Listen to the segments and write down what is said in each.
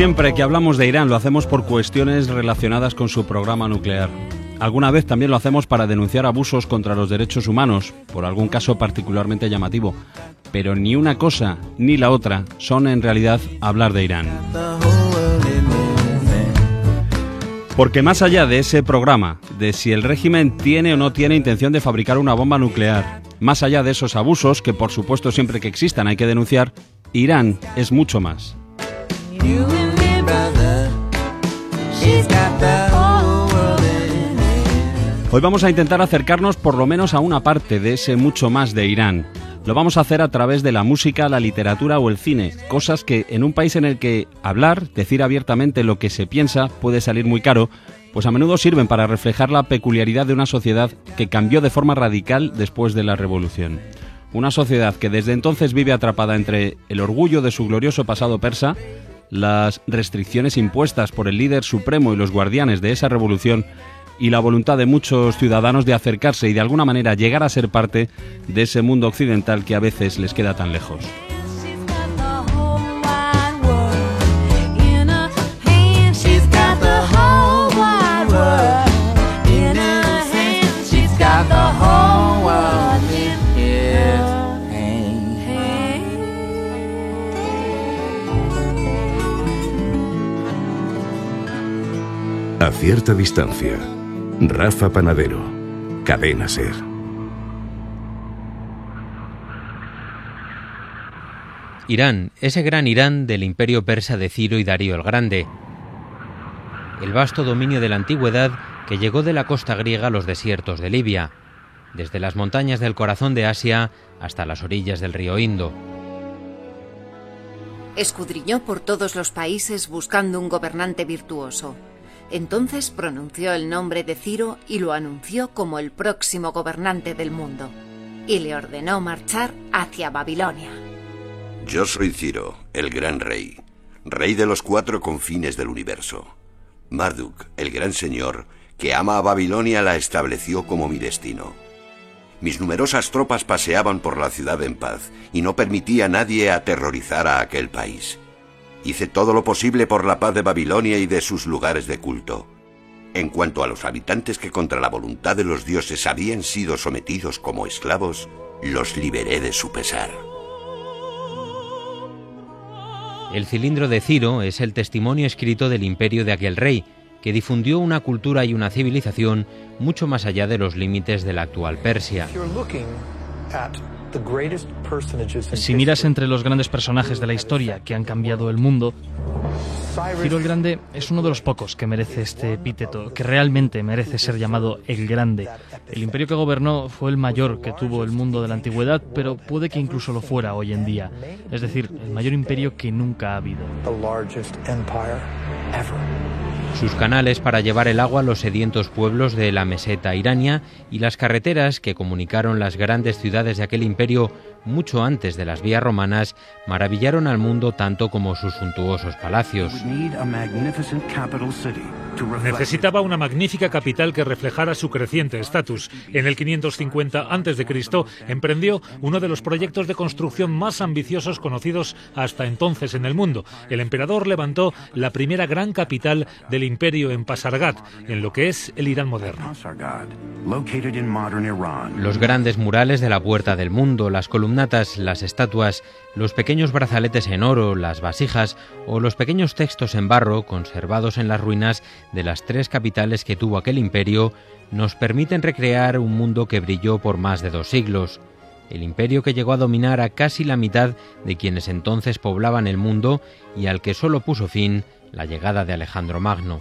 Siempre que hablamos de Irán lo hacemos por cuestiones relacionadas con su programa nuclear. Alguna vez también lo hacemos para denunciar abusos contra los derechos humanos, por algún caso particularmente llamativo. Pero ni una cosa ni la otra son en realidad hablar de Irán. Porque más allá de ese programa, de si el régimen tiene o no tiene intención de fabricar una bomba nuclear, más allá de esos abusos, que por supuesto siempre que existan hay que denunciar, Irán es mucho más. Hoy vamos a intentar acercarnos por lo menos a una parte de ese mucho más de Irán. Lo vamos a hacer a través de la música, la literatura o el cine, cosas que en un país en el que hablar, decir abiertamente lo que se piensa puede salir muy caro, pues a menudo sirven para reflejar la peculiaridad de una sociedad que cambió de forma radical después de la revolución. Una sociedad que desde entonces vive atrapada entre el orgullo de su glorioso pasado persa, las restricciones impuestas por el líder supremo y los guardianes de esa revolución y la voluntad de muchos ciudadanos de acercarse y de alguna manera llegar a ser parte de ese mundo occidental que a veces les queda tan lejos. A cierta distancia Rafa Panadero, Cadena Ser. Irán, ese gran Irán del imperio persa de Ciro y Darío el Grande. El vasto dominio de la antigüedad que llegó de la costa griega a los desiertos de Libia, desde las montañas del corazón de Asia hasta las orillas del río Indo. Escudriñó por todos los países buscando un gobernante virtuoso. Entonces pronunció el nombre de Ciro y lo anunció como el próximo gobernante del mundo, y le ordenó marchar hacia Babilonia. Yo soy Ciro, el gran rey, rey de los cuatro confines del universo. Marduk, el gran señor, que ama a Babilonia, la estableció como mi destino. Mis numerosas tropas paseaban por la ciudad en paz y no permitía a nadie aterrorizar a aquel país. Hice todo lo posible por la paz de Babilonia y de sus lugares de culto. En cuanto a los habitantes que contra la voluntad de los dioses habían sido sometidos como esclavos, los liberé de su pesar. El cilindro de Ciro es el testimonio escrito del imperio de aquel rey, que difundió una cultura y una civilización mucho más allá de los límites de la actual Persia. Si miras entre los grandes personajes de la historia que han cambiado el mundo, Ciro el Grande es uno de los pocos que merece este epíteto, que realmente merece ser llamado el Grande. El imperio que gobernó fue el mayor que tuvo el mundo de la antigüedad, pero puede que incluso lo fuera hoy en día. Es decir, el mayor imperio que nunca ha habido. Sus canales para llevar el agua a los sedientos pueblos de la meseta irania y las carreteras que comunicaron las grandes ciudades de aquel imperio mucho antes de las vías romanas maravillaron al mundo tanto como sus suntuosos palacios. Necesitaba una magnífica capital que reflejara su creciente estatus. En el 550 a.C. emprendió uno de los proyectos de construcción más ambiciosos conocidos hasta entonces en el mundo. El emperador levantó la primera gran capital del imperio en Pasargad, en lo que es el Irán moderno. Los grandes murales de la Puerta del Mundo, las las estatuas, los pequeños brazaletes en oro, las vasijas o los pequeños textos en barro conservados en las ruinas de las tres capitales que tuvo aquel imperio nos permiten recrear un mundo que brilló por más de dos siglos, el imperio que llegó a dominar a casi la mitad de quienes entonces poblaban el mundo y al que solo puso fin la llegada de Alejandro Magno.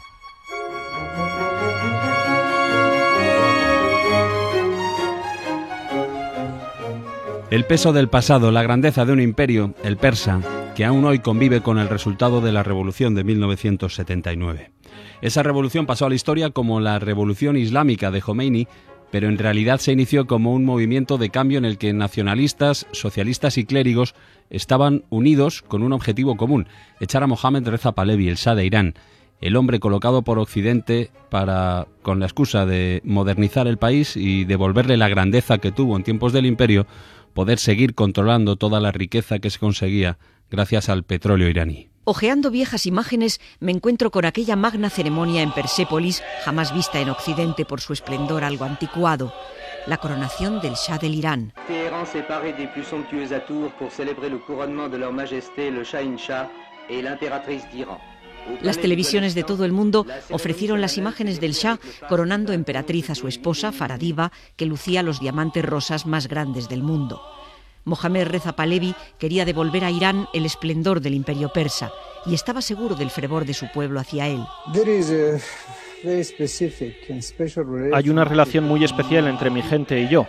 El peso del pasado, la grandeza de un imperio, el persa, que aún hoy convive con el resultado de la revolución de 1979. Esa revolución pasó a la historia como la revolución islámica de Khomeini, pero en realidad se inició como un movimiento de cambio en el que nacionalistas, socialistas y clérigos estaban unidos con un objetivo común, echar a Mohammed Reza Pahlavi, el Shah de Irán, el hombre colocado por Occidente para, con la excusa de modernizar el país y devolverle la grandeza que tuvo en tiempos del imperio, poder seguir controlando toda la riqueza que se conseguía gracias al petróleo iraní. Ojeando viejas imágenes, me encuentro con aquella magna ceremonia en Persépolis, jamás vista en Occidente por su esplendor algo anticuado, la coronación del Shah del Irán. Las televisiones de todo el mundo ofrecieron las imágenes del Shah coronando emperatriz a su esposa, Faradiva, que lucía los diamantes rosas más grandes del mundo. Mohamed Reza Pahlavi quería devolver a Irán el esplendor del imperio persa y estaba seguro del fervor de su pueblo hacia él. Hay una relación muy especial entre mi gente y yo.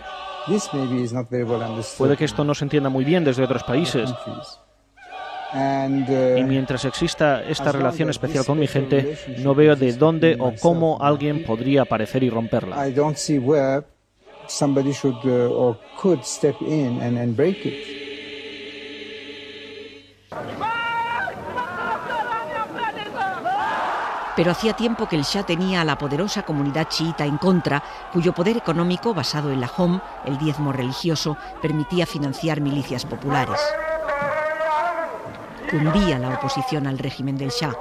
Puede que esto no se entienda muy bien desde otros países. Uh, y mientras exista esta relación especial con mi gente, no veo de dónde o cómo alguien podría aparecer y romperla. Pero hacía tiempo que el Shah tenía a la poderosa comunidad chiita en contra, cuyo poder económico, basado en la HOM, el diezmo religioso, permitía financiar milicias populares. Cundía la oposición al régimen del Shah.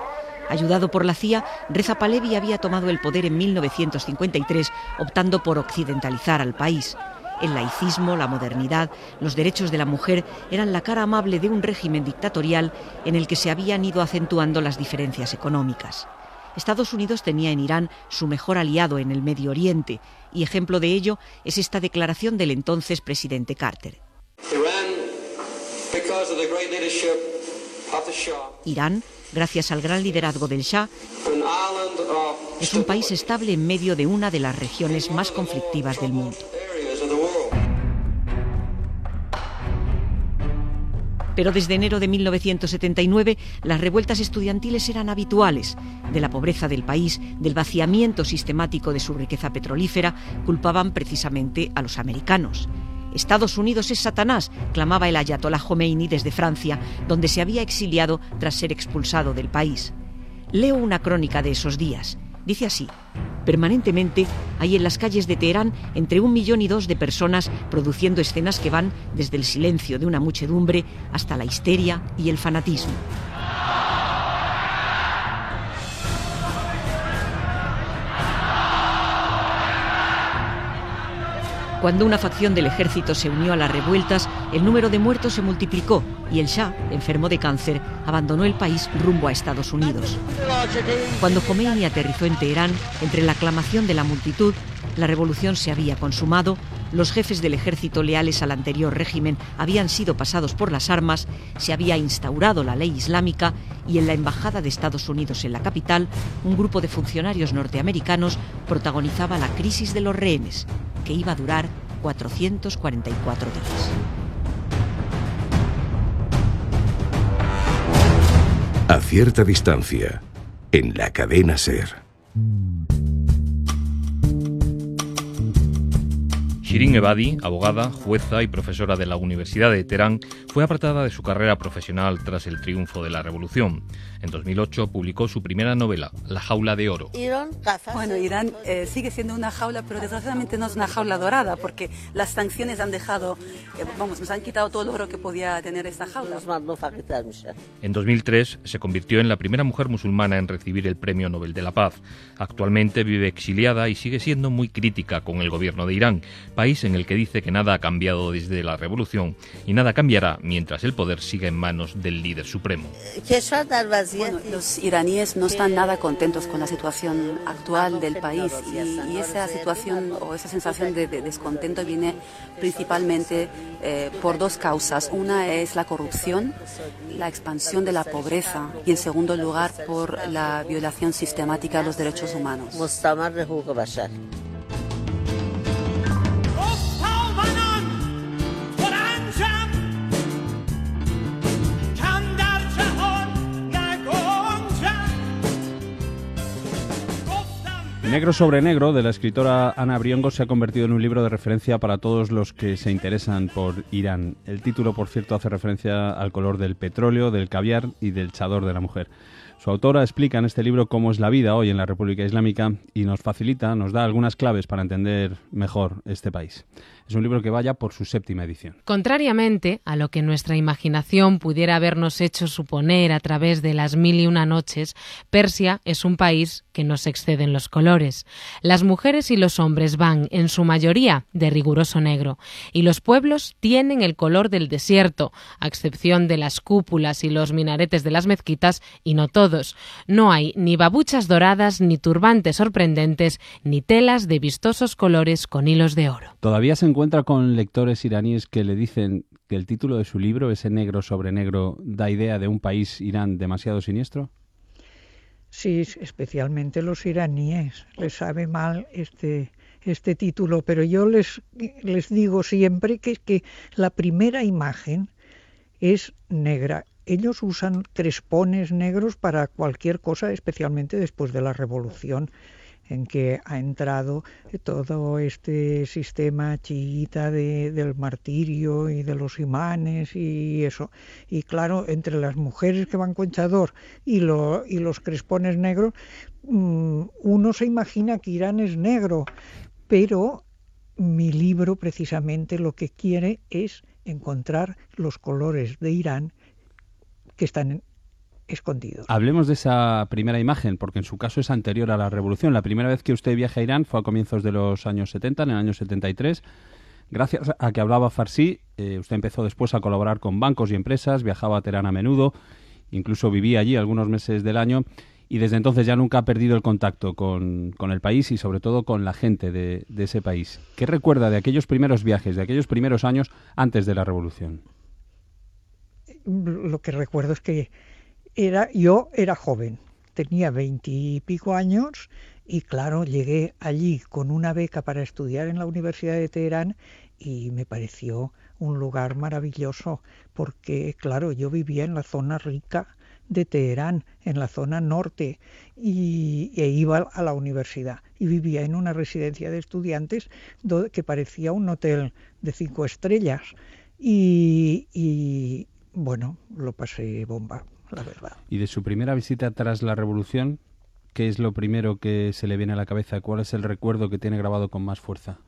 Ayudado por la CIA, Reza Pahlavi había tomado el poder en 1953, optando por occidentalizar al país. El laicismo, la modernidad, los derechos de la mujer eran la cara amable de un régimen dictatorial en el que se habían ido acentuando las diferencias económicas. Estados Unidos tenía en Irán su mejor aliado en el Medio Oriente, y ejemplo de ello es esta declaración del entonces presidente Carter. Irán, gracias al gran liderazgo del Shah, es un país estable en medio de una de las regiones más conflictivas del mundo. Pero desde enero de 1979 las revueltas estudiantiles eran habituales. De la pobreza del país, del vaciamiento sistemático de su riqueza petrolífera, culpaban precisamente a los americanos. Estados Unidos es Satanás, clamaba el ayatollah Khomeini desde Francia, donde se había exiliado tras ser expulsado del país. Leo una crónica de esos días. Dice así, permanentemente hay en las calles de Teherán entre un millón y dos de personas produciendo escenas que van desde el silencio de una muchedumbre hasta la histeria y el fanatismo. Cuando una facción del ejército se unió a las revueltas, el número de muertos se multiplicó y el Shah, enfermo de cáncer, abandonó el país rumbo a Estados Unidos. Cuando Khomeini aterrizó en Teherán, entre la aclamación de la multitud, la revolución se había consumado, los jefes del ejército leales al anterior régimen habían sido pasados por las armas, se había instaurado la ley islámica y en la Embajada de Estados Unidos en la capital, un grupo de funcionarios norteamericanos protagonizaba la crisis de los rehenes, que iba a durar 444 días. A cierta distancia, en la cadena Ser. Shirin Ebadi, abogada, jueza y profesora de la Universidad de Teherán, fue apartada de su carrera profesional tras el triunfo de la revolución. En 2008 publicó su primera novela, La jaula de oro. Bueno, Irán eh, sigue siendo una jaula, pero desgraciadamente no es una jaula dorada, porque las sanciones han dejado, eh, vamos, nos han quitado todo el oro que podía tener esta jaula. En 2003 se convirtió en la primera mujer musulmana en recibir el Premio Nobel de la Paz. Actualmente vive exiliada y sigue siendo muy crítica con el gobierno de Irán país en el que dice que nada ha cambiado desde la revolución y nada cambiará mientras el poder siga en manos del líder supremo. los iraníes no están nada contentos con la situación actual del país y, esa situación o esa sensación de, descontento viene principalmente eh, por dos causas. Una es la corrupción, la expansión de la pobreza y en segundo lugar por la violación sistemática de los derechos humanos. Negro sobre Negro, de la escritora Ana Briongo, se ha convertido en un libro de referencia para todos los que se interesan por Irán. El título, por cierto, hace referencia al color del petróleo, del caviar y del chador de la mujer. Su autora explica en este libro cómo es la vida hoy en la República Islámica y nos facilita, nos da algunas claves para entender mejor este país. Es un libro que vaya por su séptima edición. Contrariamente a lo que nuestra imaginación pudiera habernos hecho suponer a través de las mil y una noches, Persia es un país que no se excede en los colores. Las mujeres y los hombres van, en su mayoría, de riguroso negro, y los pueblos tienen el color del desierto, a excepción de las cúpulas y los minaretes de las mezquitas, y no todos. No hay ni babuchas doradas, ni turbantes sorprendentes, ni telas de vistosos colores con hilos de oro. Todavía se encuentra con lectores iraníes que le dicen que el título de su libro, ese negro sobre negro, da idea de un país Irán demasiado siniestro? Sí, especialmente los iraníes. Les sabe mal este, este título, pero yo les, les digo siempre que, que la primera imagen es negra. Ellos usan crespones negros para cualquier cosa, especialmente después de la revolución en que ha entrado todo este sistema chiita del martirio y de los imanes y eso. Y claro, entre las mujeres que van con chador y, y los crespones negros, mm, uno se imagina que Irán es negro, pero mi libro precisamente lo que quiere es encontrar los colores de Irán que están escondidos. Hablemos de esa primera imagen, porque en su caso es anterior a la revolución. La primera vez que usted viaja a Irán fue a comienzos de los años 70, en el año 73. Gracias a que hablaba farsi, eh, usted empezó después a colaborar con bancos y empresas, viajaba a Teherán a menudo, incluso vivía allí algunos meses del año y desde entonces ya nunca ha perdido el contacto con, el país y sobre todo con la gente de, de, ese país. ¿Qué recuerda de aquellos primeros viajes, de aquellos primeros años antes de la revolución? Lo que recuerdo es que era, yo era joven, tenía veintipico años y claro, llegué allí con una beca para estudiar en la Universidad de Teherán y me pareció un lugar maravilloso porque claro, yo vivía en la zona rica de Teherán, en la zona norte, y, e iba a la universidad. Y vivía en una residencia de estudiantes que parecía un hotel de cinco estrellas. y bueno, lo pasé bomba Y de su primera visita tras la revolución, ¿qué es lo primero que se le viene a la cabeza? ¿Cuál es el recuerdo que tiene grabado con más fuerza?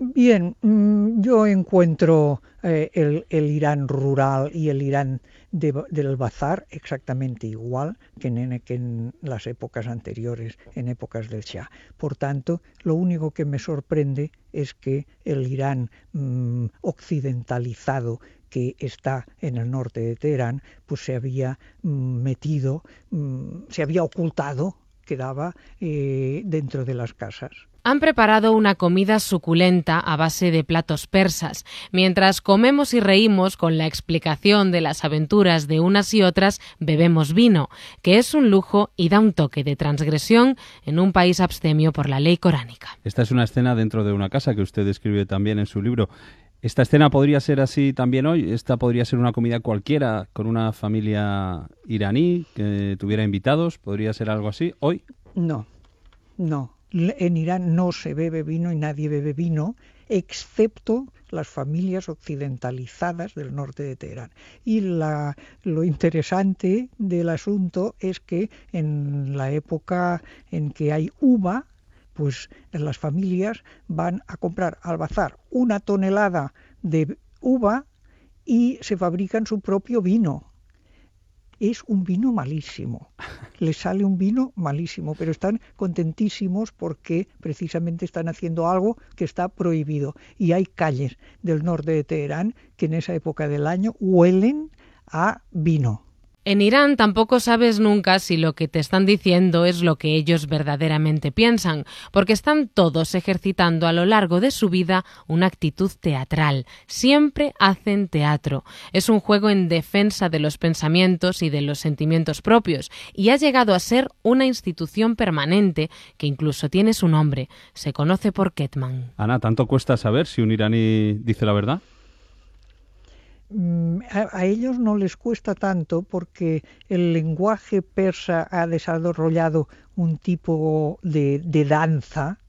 Bien, mm, yo encuentro eh, el, Irán rural y el Irán del bazar exactamente igual que en, las épocas anteriores, en épocas del Shah. Por tanto, lo único que me sorprende es que el Irán mm, occidentalizado que está en el norte de Teherán, pues se había mm, metido, se había ocultado, quedaba eh, dentro de las casas. Han preparado una comida suculenta a base de platos persas. Mientras comemos y reímos con la explicación de las aventuras de unas y otras, bebemos vino, que es un lujo y da un toque de transgresión en un país abstemio por la ley coránica. Esta es una escena dentro de una casa que usted describe también en su libro. ¿Esta escena podría ser así también hoy? ¿Esta podría ser una comida cualquiera con una familia iraní que tuviera invitados? ¿Podría ser algo así hoy? No, no. En Irán no se bebe vino y nadie bebe vino, excepto las familias occidentalizadas del norte de Teherán. Y la, lo interesante del asunto es que en la época en que hay uva, pues las familias van a comprar al bazar una tonelada de uva y se fabrican su propio vino. Es un vino malísimo. Les sale un vino malísimo, pero están contentísimos porque precisamente están haciendo algo que está prohibido. Y hay calles del norte de Teherán que en esa época del año huelen a vino. En Irán tampoco sabes nunca si lo que te están diciendo es lo que ellos verdaderamente piensan, porque están todos ejercitando a lo largo de su vida una actitud teatral. Siempre hacen teatro. Es un juego en defensa de los pensamientos y de los sentimientos propios, y ha llegado a ser una institución permanente que incluso tiene su nombre. Se conoce por Ketman. Ana, ¿tanto cuesta saber si un iraní dice la verdad? Mm, a, ellos no les cuesta tanto porque el lenguaje persa ha desarrollado un tipo de, danza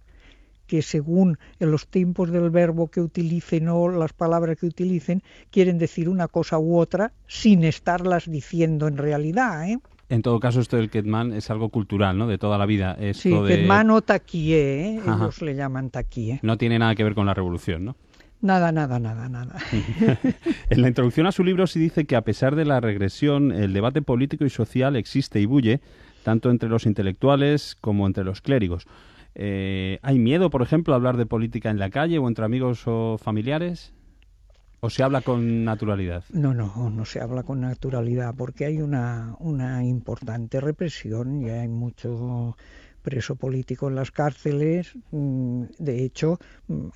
que según en los tiempos del verbo que utilicen o las palabras que utilicen quieren decir una cosa u otra sin estarlas diciendo en realidad. ¿eh? En todo caso, esto del Ketman es algo cultural, ¿no? De toda la vida. sí, Ketman o taquie, ¿eh? ellos le llaman taquie. No tiene nada que ver con la revolución, ¿no? Nada, nada, nada, nada. en la introducción a su libro sí dice que a pesar de la regresión, el debate político y social existe y bulle, tanto entre los intelectuales como entre los clérigos. Eh, ¿Hay miedo, por ejemplo, a hablar de política en la calle o entre amigos o familiares? ¿O se habla con naturalidad? No, no, no se habla con naturalidad porque hay una, una importante represión y hay mucho preso político en las cárceles. Mm, de hecho, mm,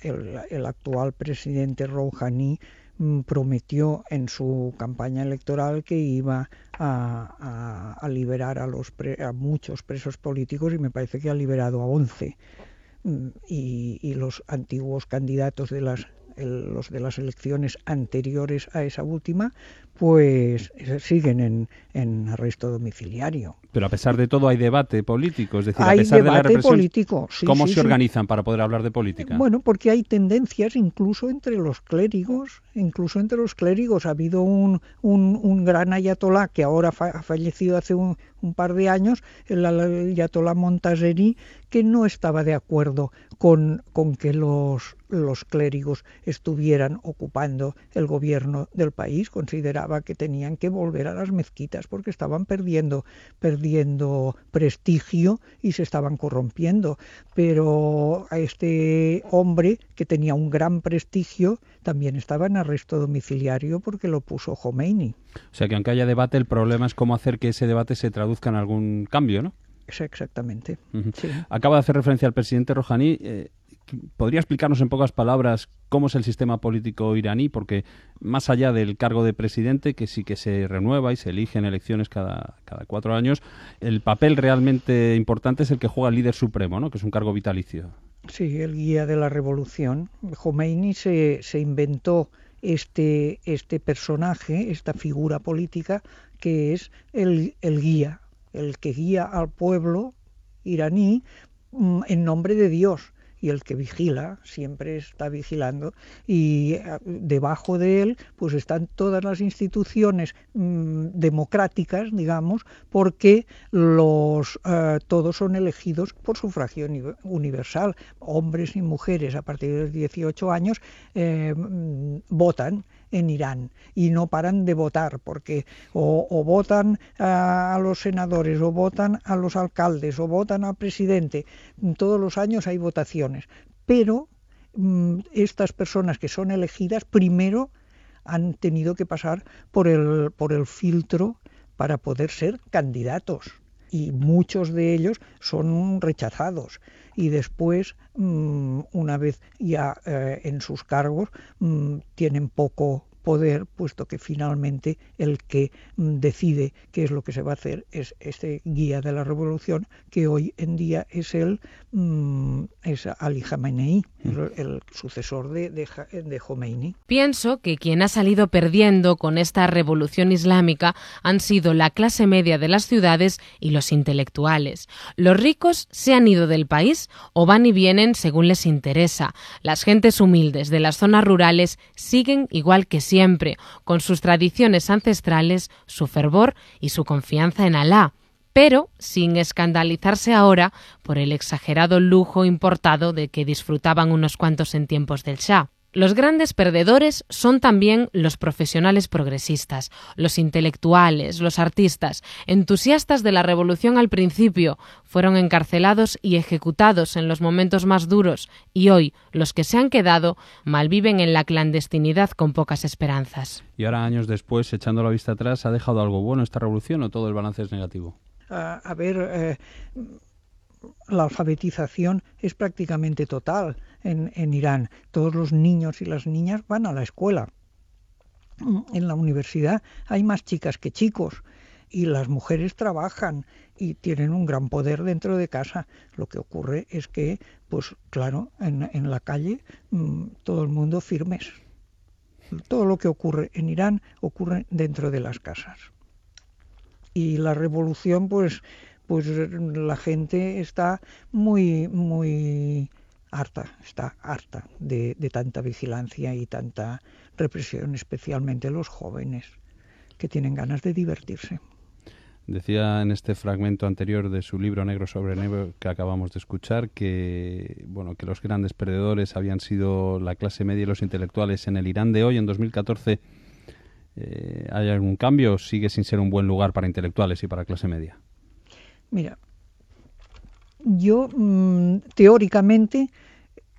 el, actual presidente Rouhani mm, prometió en su campaña electoral que iba a, liberar a, los a muchos presos políticos y me parece que ha liberado a 11. Y, y, los antiguos candidatos de las los de las elecciones anteriores a esa última, pues eh, siguen en, en arresto domiciliario. Pero a pesar de todo hay debate político, es decir, hay a pesar debate de la represión, político, ¿cómo se organizan para poder hablar de política? Bueno, porque hay tendencias incluso entre los clérigos, incluso entre los clérigos. Ha habido un, un, un gran ayatolá que ahora ha fallecido hace un, un par de años, el ayatolá Montaseri, que no estaba de acuerdo con, con que los, los clérigos estuvieran ocupando el gobierno del país, consideraba que tenían que volver a las mezquitas porque estaban perdiendo, perdiendo prestigio y se estaban corrompiendo. Pero a este hombre, que tenía un gran prestigio, también estaba en arresto domiciliario porque lo puso Khomeini. O sea que aunque haya debate, el problema es cómo hacer que ese debate se traduzca en algún cambio, ¿no? exactamente. Acaba de hacer referencia al presidente Rouhani. Eh, ¿Podría explicarnos en pocas palabras cómo es el sistema político iraní? Porque más allá del cargo de presidente, que sí que se renueva y se elige en elecciones cada, cuatro años, el papel realmente importante es el que juega el líder supremo, ¿no? que es un cargo vitalicio. Sí, el guía de la revolución. Khomeini se, se inventó este, este personaje, esta figura política, que es el, el guía, el que guía al pueblo iraní mm, en nombre de Dios y el que vigila siempre está vigilando y eh, debajo de él pues están todas las instituciones mm, democráticas digamos porque los eh, todos son elegidos por sufragio universal. Hombres y mujeres a partir de los 18 años eh, mm, votan en Irán y no paran de votar porque o, votan a, los senadores o votan a los alcaldes o votan al presidente. Todos los años hay votaciones, pero mm, estas personas que son elegidas primero han tenido que pasar por el, por el filtro para poder ser candidatos y muchos de ellos son rechazados. Y después, mm, una vez ya eh, en sus cargos, mm, tienen poco poder, puesto que finalmente el que mm, decide qué es lo que se va a hacer es este guía de la revolución, que hoy en día es el es Ali Khamenei, el, sucesor de, de, de Khomeini. Pienso que quien ha salido perdiendo con esta revolución islámica han sido la clase media de las ciudades y los intelectuales. Los ricos se han ido del país o van y vienen según les interesa. Las gentes humildes de las zonas rurales siguen igual que siempre, con sus tradiciones ancestrales, su fervor y su confianza en Alá pero sin escandalizarse ahora por el exagerado lujo importado de que disfrutaban unos cuantos en tiempos del Shah. Los grandes perdedores son también los profesionales progresistas, los intelectuales, los artistas, entusiastas de la revolución al principio, fueron encarcelados y ejecutados en los momentos más duros, y hoy los que se han quedado malviven en la clandestinidad con pocas esperanzas. Y ahora, años después, echando la vista atrás, ¿ha dejado algo bueno esta revolución o todo el balance es negativo? a, ver, eh, la alfabetización es prácticamente total en, Irán. Todos los niños y las niñas van a la escuela. En la universidad hay más chicas que chicos y las mujeres trabajan y tienen un gran poder dentro de casa. Lo que ocurre es que, pues claro, en, en la calle mm, todo el mundo firmes. Todo lo que ocurre en Irán ocurre dentro de las casas y la revolución pues pues la gente está muy muy harta está harta de, tanta vigilancia y tanta represión especialmente los jóvenes que tienen ganas de divertirse. Decía en este fragmento anterior de su libro Negro sobre Negro que acabamos de escuchar que bueno que los grandes perdedores habían sido la clase media y los intelectuales en el Irán de hoy en 2014 eh, ¿Hay algún cambio sigue sin ser un buen lugar para intelectuales y para clase media? Mira, yo mm, teóricamente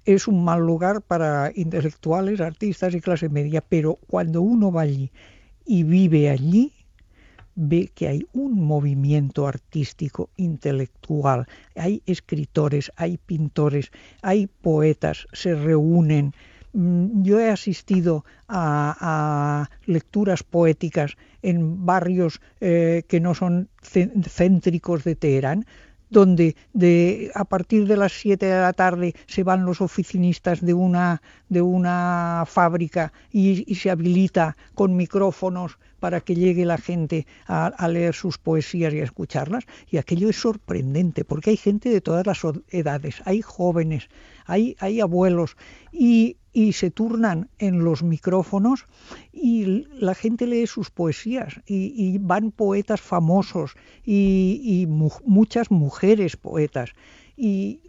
es un mal lugar para intelectuales, artistas y clase media, pero cuando uno va allí y vive allí, ve que hay un movimiento artístico, intelectual, hay escritores, hay pintores, hay poetas, se reúnen. Mm, yo he asistido a, lecturas poéticas en barrios eh, que no son céntricos de Teherán, donde de, a partir de las 7 de la tarde se van los oficinistas de una, de una fábrica y, se habilita con micrófonos para que llegue la gente a, leer sus poesías y a escucharlas. Y aquello es sorprendente, porque hay gente de todas las edades, hay jóvenes, hay, hay abuelos, y, y se turnan en los micrófonos y la gente lee sus poesías y, van poetas famosos y, muchas mujeres poetas.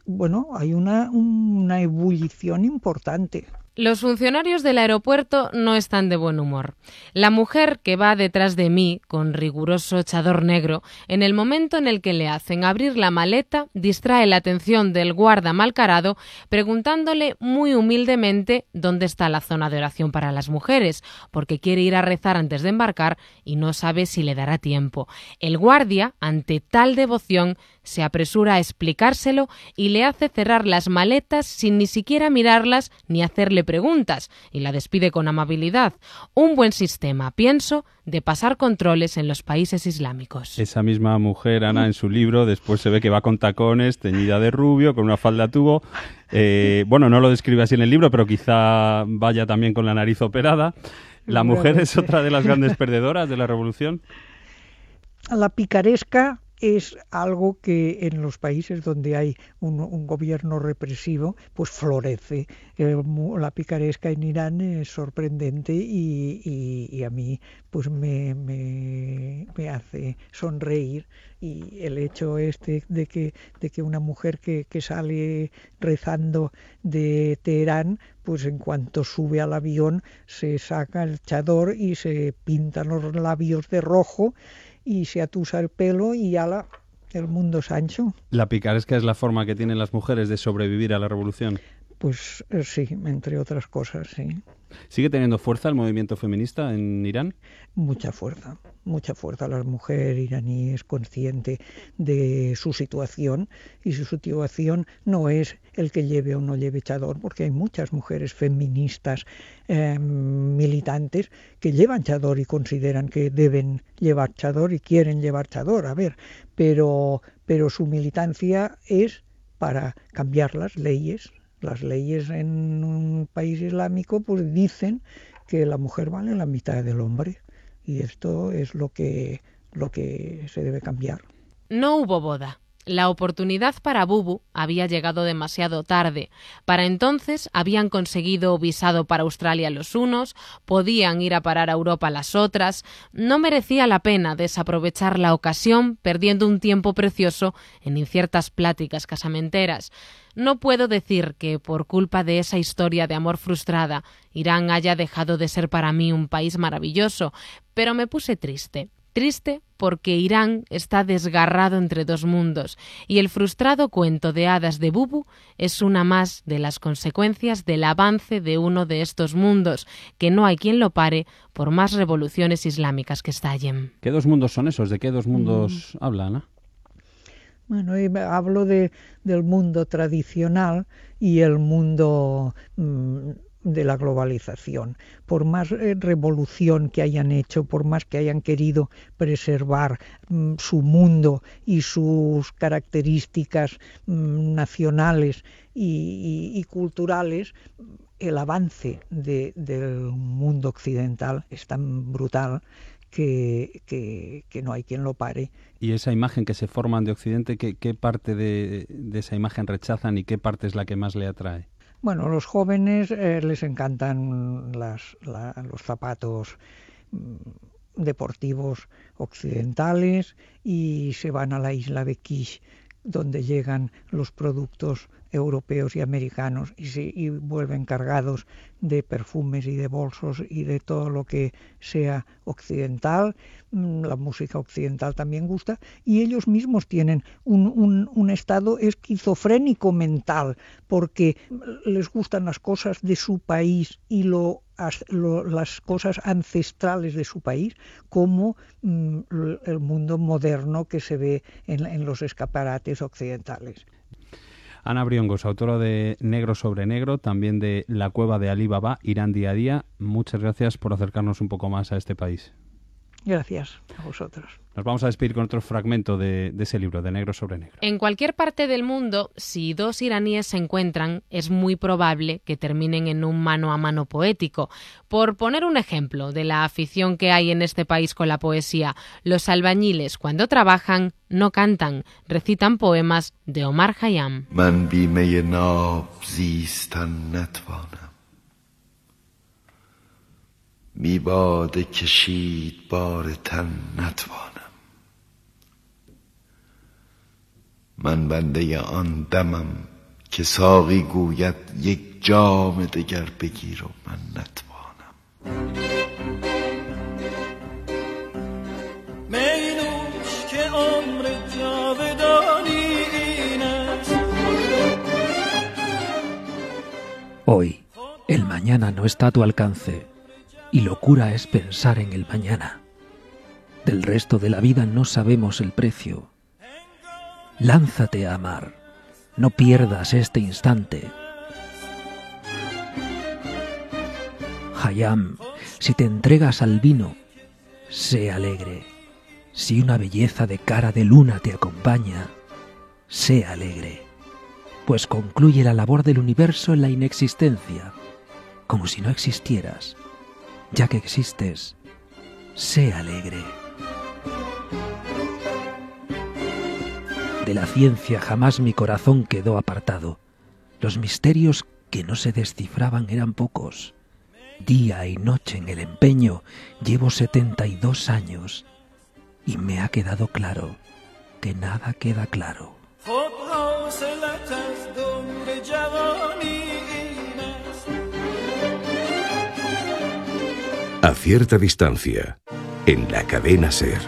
Bueno, hay una, una ebullición importante. Los funcionarios del aeropuerto no están de buen humor. La mujer que va detrás de mí, con riguroso chador negro, en el momento en el que le hacen abrir la maleta, distrae la atención del guarda malcarado, preguntándole muy humildemente dónde está la zona de oración para las mujeres, porque quiere ir a rezar antes de embarcar y no sabe si le dará tiempo. El guardia, ante tal devoción, se apresura a explicárselo y le hace cerrar las maletas sin ni siquiera mirarlas ni hacerle preguntas, y la despide con amabilidad. Un buen sistema, pienso, de pasar controles en los países islámicos. Esa misma mujer, Ana, en su libro, después se ve que va con tacones, teñida de rubio, con una falda tubo. Eh, bueno, no lo describe así en el libro, pero quizá vaya también con la nariz operada. ¿La mujer es otra de las grandes perdedoras de la revolución? La picaresca es algo que en los países donde hay un, gobierno represivo, pues florece. Eh, la picaresca en Irán es sorprendente y, a mí pues me, me, hace sonreír. Y el hecho este de que, de que una mujer que, que sale rezando de Teherán, pues en cuanto sube al avión se saca el chador y se pintan los labios de rojo y se atusa el pelo y ala, el mundo es ancho. ¿La picaresca es la forma que tienen las mujeres de sobrevivir a la revolución? Pues eh, sí, entre otras cosas, sí. ¿Sigue teniendo fuerza el movimiento feminista en Irán? Mucha fuerza, mucha fuerza. La mujer iraní es consciente de su situación y su situación no es el que lleve o no lleve chador, porque hay muchas mujeres feministas em, militantes que llevan chador y consideran que deben llevar chador y quieren llevar chador. A ver, pero, pero su militancia es para cambiar las leyes las leyes en un país islámico pues dicen que la mujer vale la mitad del hombre y esto es lo que lo que se debe cambiar. No hubo boda. La oportunidad para Bubu había llegado demasiado tarde. Para entonces habían conseguido visado para Australia los unos, podían ir a parar a Europa las otras. No merecía la pena desaprovechar la ocasión perdiendo un tiempo precioso en inciertas pláticas casamenteras. No puedo decir que, por culpa de esa historia de amor frustrada, Irán haya dejado de ser para mí un país maravilloso, pero me puse triste triste porque Irán está desgarrado entre dos mundos y el frustrado cuento de hadas de Bubu es una más de las consecuencias del avance de uno de estos mundos, que no hay quien lo pare por más revoluciones islámicas que estallen. ¿Qué dos mundos son esos? ¿De qué dos mundos mm. habla, Ana? Bueno, hablo de, del mundo tradicional y el mundo mm, de la globalización. Por más eh, revolución que hayan hecho, por más que hayan querido preservar mm, su mundo y sus características mm, nacionales y, culturales, el avance del mundo occidental es tan brutal que, que, no hay quien lo pare. ¿Y esa imagen que se forman de Occidente, qué, qué parte de, de, esa imagen rechazan y qué parte es la que más le atrae? Bueno, los jóvenes eh, les encantan los zapatos mm, deportivos occidentales y se van a la isla de Kish donde llegan los productos europeos y americanos y, se, vuelven cargados de perfumes y de bolsos y de todo lo que sea occidental. Mm, la música occidental también gusta y ellos mismos tienen un, estado esquizofrénico mental porque les gustan las cosas de su país y las cosas ancestrales de su país como mm, el mundo moderno que se ve en los escaparates occidentales. Ana Briongos, autora de Negro sobre Negro, también de La cueva de Alibaba, Irán día a día. Muchas gracias por acercarnos un poco más a este país. Gracias a vosotros. Nos vamos a despedir con otro fragmento de, de, ese libro, de Negro sobre Negro. En cualquier parte del mundo, si dos iraníes se encuentran, es muy probable que terminen en un mano a mano poético. Por poner un ejemplo de la afición que hay en este país con la poesía, los albañiles, cuando trabajan, no cantan, recitan poemas de Omar Khayyam. می باده کشید بار تن نتوانم. من بنده آن دمم که ساقی گوید یک جام دگر بگیر و من نتوانم. مینوش که عمر جاودانی این است. Hoy, el mañana no está a tu alcance. Y locura es pensar en el mañana. Del resto de la vida no sabemos el precio. Lánzate a amar, no pierdas este instante. Hayam, si te entregas al vino, sé alegre. Si una belleza de cara de luna te acompaña, sé alegre, pues concluye la labor del universo en la inexistencia, como si no existieras ya que existes, sé alegre. De la ciencia jamás mi corazón quedó apartado. Los misterios que no se descifraban eran pocos. Día y noche en el empeño llevo setenta y dos años y me ha quedado claro que nada queda claro. A cierta distancia, en la cadena Ser.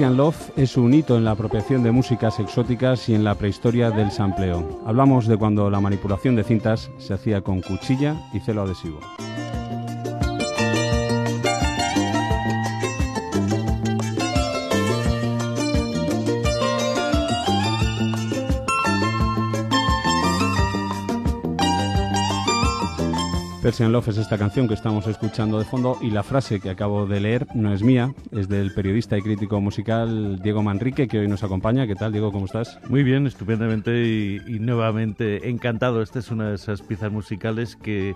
Persian Love es un hito en la apropiación de músicas exóticas y en la prehistoria del sampleo. Hablamos de cuando la manipulación de cintas se hacía con cuchilla y celo adhesivo. Persian Love es esta canción que estamos escuchando de fondo y la frase que acabo de leer no es mía, es del periodista y crítico musical Diego Manrique que hoy nos acompaña. ¿Qué tal, Diego? ¿Cómo estás? Muy bien, estupendamente y, y nuevamente encantado. Esta es una de esas piezas musicales que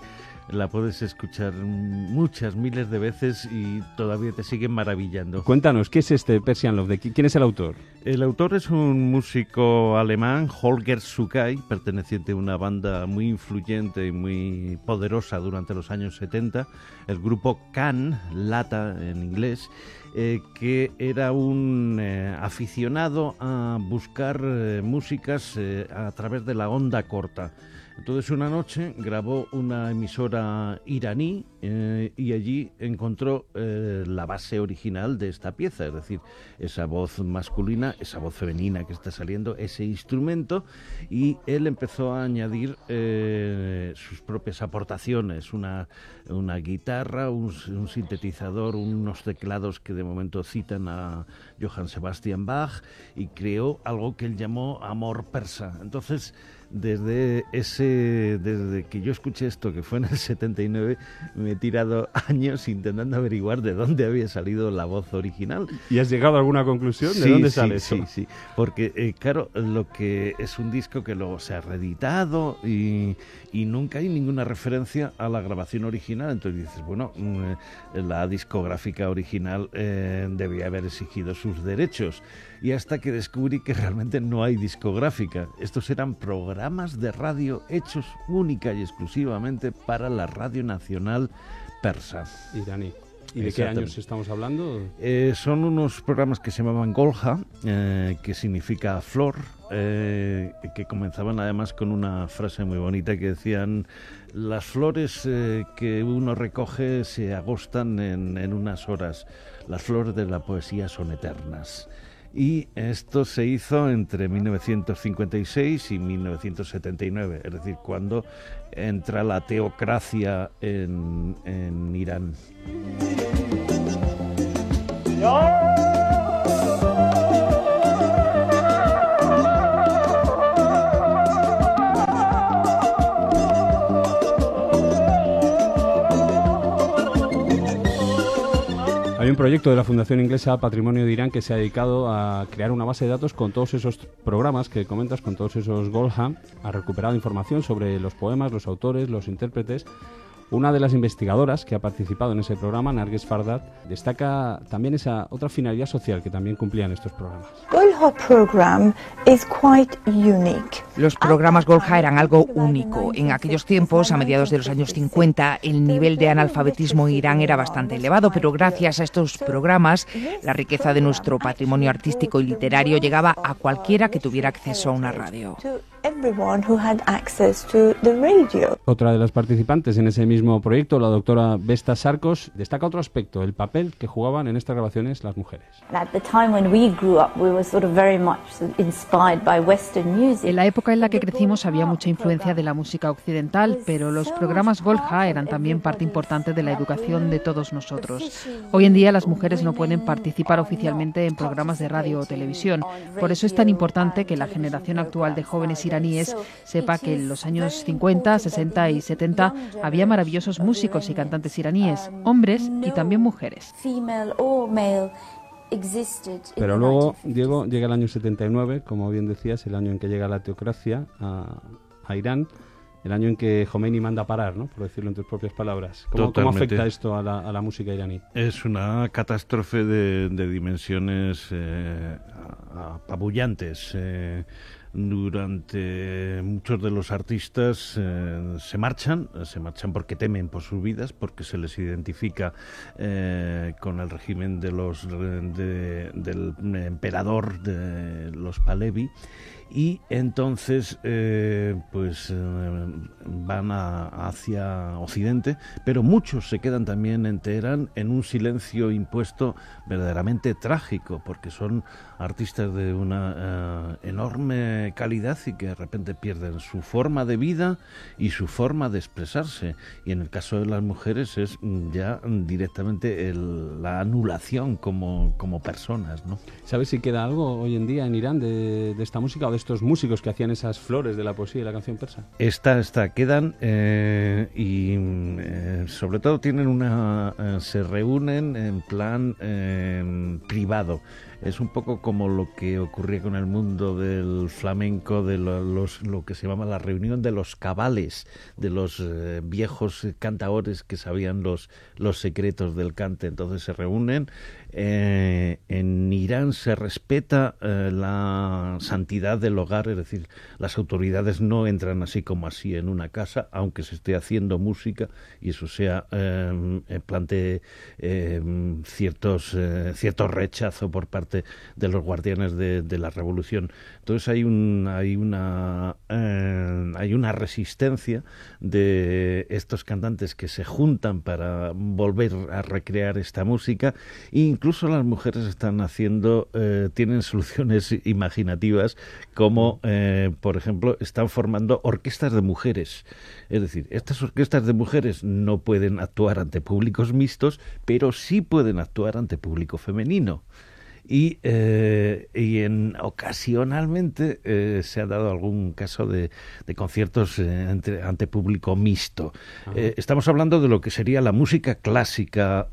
la puedes escuchar muchas, miles de veces y todavía te siguen maravillando. Cuéntanos, ¿qué es este Persian Love? ¿De ¿Quién es el autor? El autor es un músico alemán, Holger Sukai, perteneciente a una banda muy influyente y muy poderosa durante los años 70, el grupo Can, Lata en inglés, eh, que era un eh, aficionado a buscar eh, músicas a través de la onda corta. Entonces una noche grabó una emisora iraní eh, y allí encontró eh, la base original de esta pieza, es decir, esa voz masculina, esa voz femenina que está saliendo, ese instrumento, y él empezó a añadir eh, sus propias aportaciones, una, una guitarra, un, un, sintetizador, unos teclados que de momento citan a Johann Sebastian Bach, y creó algo que él llamó amor persa. Entonces, desde ese desde que yo escuché esto que fue en el 79 me he tirado años intentando averiguar de dónde había salido la voz original. Y has llegado a alguna conclusión de dónde sale sí, eso sí sí. Porque eh, claro lo que es un disco que luego se ha reeditado y, y, nunca hay ninguna referencia a la grabación original entonces dices bueno mm, la discográfica original eh, debía haber exigido sus derechos y hasta que descubrí que realmente no hay discográfica estos eran programas programas de radio hechos única y exclusivamente para la Radio Nacional Persa. Iraní. ¿Y de qué años estamos hablando? Eh, son unos programas que se llamaban Golja, eh, que significa flor, eh, que comenzaban además con una frase muy bonita que decían, las flores eh, que uno recoge se agostan en, en unas horas, las flores de la poesía son eternas y esto se hizo entre 1956 y 1979, es decir, cuando entra la teocracia en, en Irán. Hay un proyecto de la Fundación Inglesa Patrimonio de Irán que se ha dedicado a crear una base de datos con todos esos programas que comentas, con todos esos Golham, ha recuperado información sobre los poemas, los autores, los intérpretes una de las investigadoras que ha participado en ese programa, Narges Fardat, destaca también esa otra finalidad social que también cumplían estos programas. Los programas Golha eran algo único. En aquellos tiempos, a mediados de los años 50, el nivel de analfabetismo en Irán era bastante elevado, pero gracias a estos programas, la riqueza de nuestro patrimonio artístico y literario llegaba a cualquiera que tuviera acceso a una radio. Otra de las participantes en ese mismo proyecto, la doctora Vesta Sarcos, destaca otro aspecto, el papel que jugaban en estas grabaciones las mujeres. En la época en la que crecimos había mucha influencia de la música occidental, pero los programas Golja eran también parte importante de la educación de todos nosotros. Hoy en día las mujeres no pueden participar oficialmente en programas de radio o televisión. Por eso es tan importante que la generación actual de jóvenes iraníes sepa que en los años 50, 60 y 70 había maravillosos músicos y cantantes iraníes, hombres y también mujeres. Pero luego, Diego, llega el año 79, como bien decías, el año en que llega la teocracia a, Irán, el año en que Khomeini manda parar, ¿no? por decirlo en tus propias palabras. ¿Cómo, ¿cómo afecta esto a la, música iraní? Es una catástrofe de, dimensiones eh, apabullantes. Eh, durante muchos de los artistas eh, se marchan, se marchan porque temen por sus vidas, porque se les identifica eh, con el régimen de los del emperador de los Palevi y entonces eh, pues eh, van hacia Occidente, pero muchos se quedan también en Teherán en un silencio impuesto verdaderamente trágico, porque son artistas de una eh, enorme calidad y que de repente pierden su forma de vida y su forma de expresarse. Y en el caso de las mujeres es ya directamente la anulación como, como personas. ¿no? ¿Sabes si queda algo hoy en día en Irán de esta música? Estos músicos que hacían esas flores de la poesía y la canción persa? Está, está, quedan eh, y eh, sobre todo tienen una, eh, se reúnen en plan privado. es un poco como lo que ocurría con el mundo del flamenco, de lo, los, lo que se llama la reunión de los cabales, de los viejos cantaores que sabían los, los secretos del cante. Entonces se reúnen eh, en Irán se respeta eh, la santidad del hogar, es decir, las autoridades no entran así como así en una casa, aunque se esté haciendo música y eso sea eh, plantee ciertos cierto rechazo por parte de los guardianes de, de la revolución. Entonces hay un hay una hay una resistencia de estos cantantes que se juntan para volver a recrear esta música e incluso las mujeres están haciendo, eh, tienen soluciones imaginativas, como, eh, por ejemplo, están formando orquestas de mujeres. Es decir, estas orquestas de mujeres no pueden actuar ante públicos mixtos, pero sí pueden actuar ante público femenino y, eh, y en, ocasionalmente eh, se ha dado algún caso de, de conciertos eh, ante, ante, público mixto. Estamos hablando de lo que sería la música clásica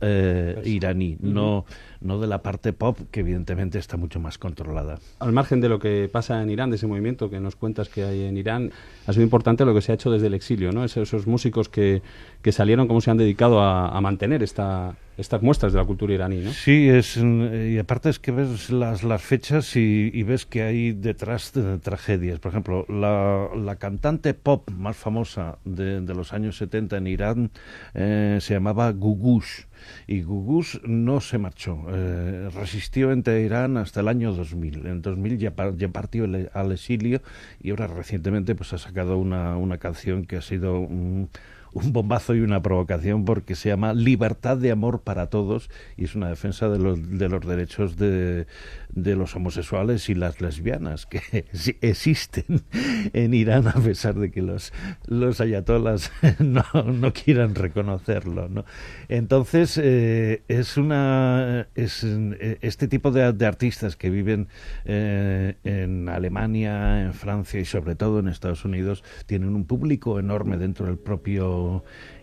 iraní, uh -huh. no, no de la parte pop, que evidentemente está mucho más controlada. Al margen de lo que pasa en Irán, de ese movimiento que nos cuentas que hay en Irán, ha sido importante lo que se ha hecho desde el exilio, ¿no? esos, esos músicos que, que salieron, cómo se han dedicado a, a mantener esta estas muestras de la cultura iraní, ¿no? Sí, es, y aparte es que ves las, las fechas y, y ves que hay detrás de tragedias. Por ejemplo, la, la cantante pop más famosa de, los años 70 en Irán eh, se llamaba Gugush y Gugus no se marchó, eh, resistió en Teherán hasta el año 2000. En 2000 ya, ya partió el, al exilio y ahora recientemente pues ha sacado una, una canción que ha sido un bombazo y una provocación porque se llama Libertad de Amor para Todos y es una defensa de los, de los derechos de, de los homosexuales y las lesbianas que existen en Irán a pesar de que los, los ayatolas no, quieran reconocerlo. ¿no? Entonces, eh, es una es este tipo de, de artistas que viven eh, en Alemania, en Francia y sobre todo en Estados Unidos tienen un público enorme dentro del propio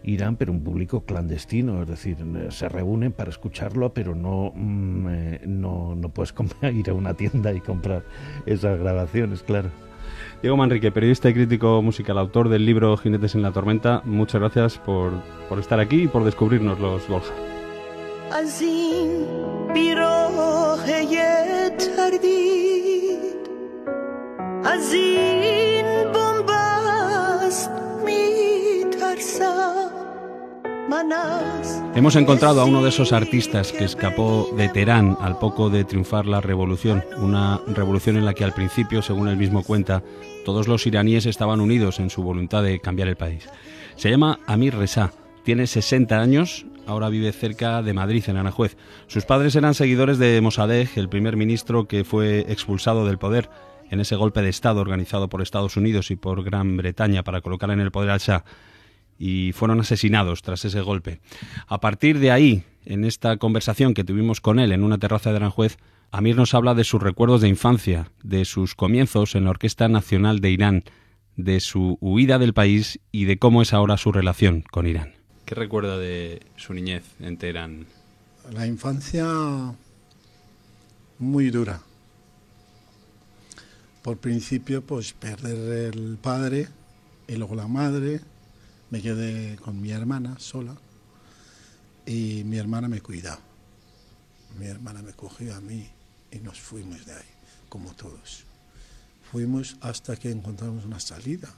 Irán, pero un público clandestino, es decir, se reúnen para escucharlo, pero no, mm, eh, no, no puedes ir a una tienda y comprar esas grabaciones, claro. Diego Manrique, periodista y crítico musical, autor del libro Jinetes en la Tormenta, muchas gracias por, por estar aquí y por descubrirnos los Golja. Hemos encontrado a uno de esos artistas que escapó de Teherán al poco de triunfar la revolución, una revolución en la que al principio, según él mismo cuenta, todos los iraníes estaban unidos en su voluntad de cambiar el país. Se llama Amir Reza, tiene 60 años, ahora vive cerca de Madrid, en Aranjuez. Sus padres eran seguidores de Mossadegh, el primer ministro que fue expulsado del poder en ese golpe de Estado organizado por Estados Unidos y por Gran Bretaña para colocar en el poder al Shah y fueron asesinados tras ese golpe. A partir de ahí, en esta conversación que tuvimos con él en una terraza de Aranjuez, Amir nos habla de sus recuerdos de infancia, de sus comienzos en la Orquesta Nacional de Irán, de su huida del país y de cómo es ahora su relación con Irán. ¿Qué recuerda de su niñez en Teherán? La infancia muy dura. Por principio, pues perder el padre y luego la madre, me quedé con mi hermana sola y mi hermana me cuidaba. Mi hermana me cogió a mí y nos fuimos de ahí, como todos. Fuimos hasta que encontramos una salida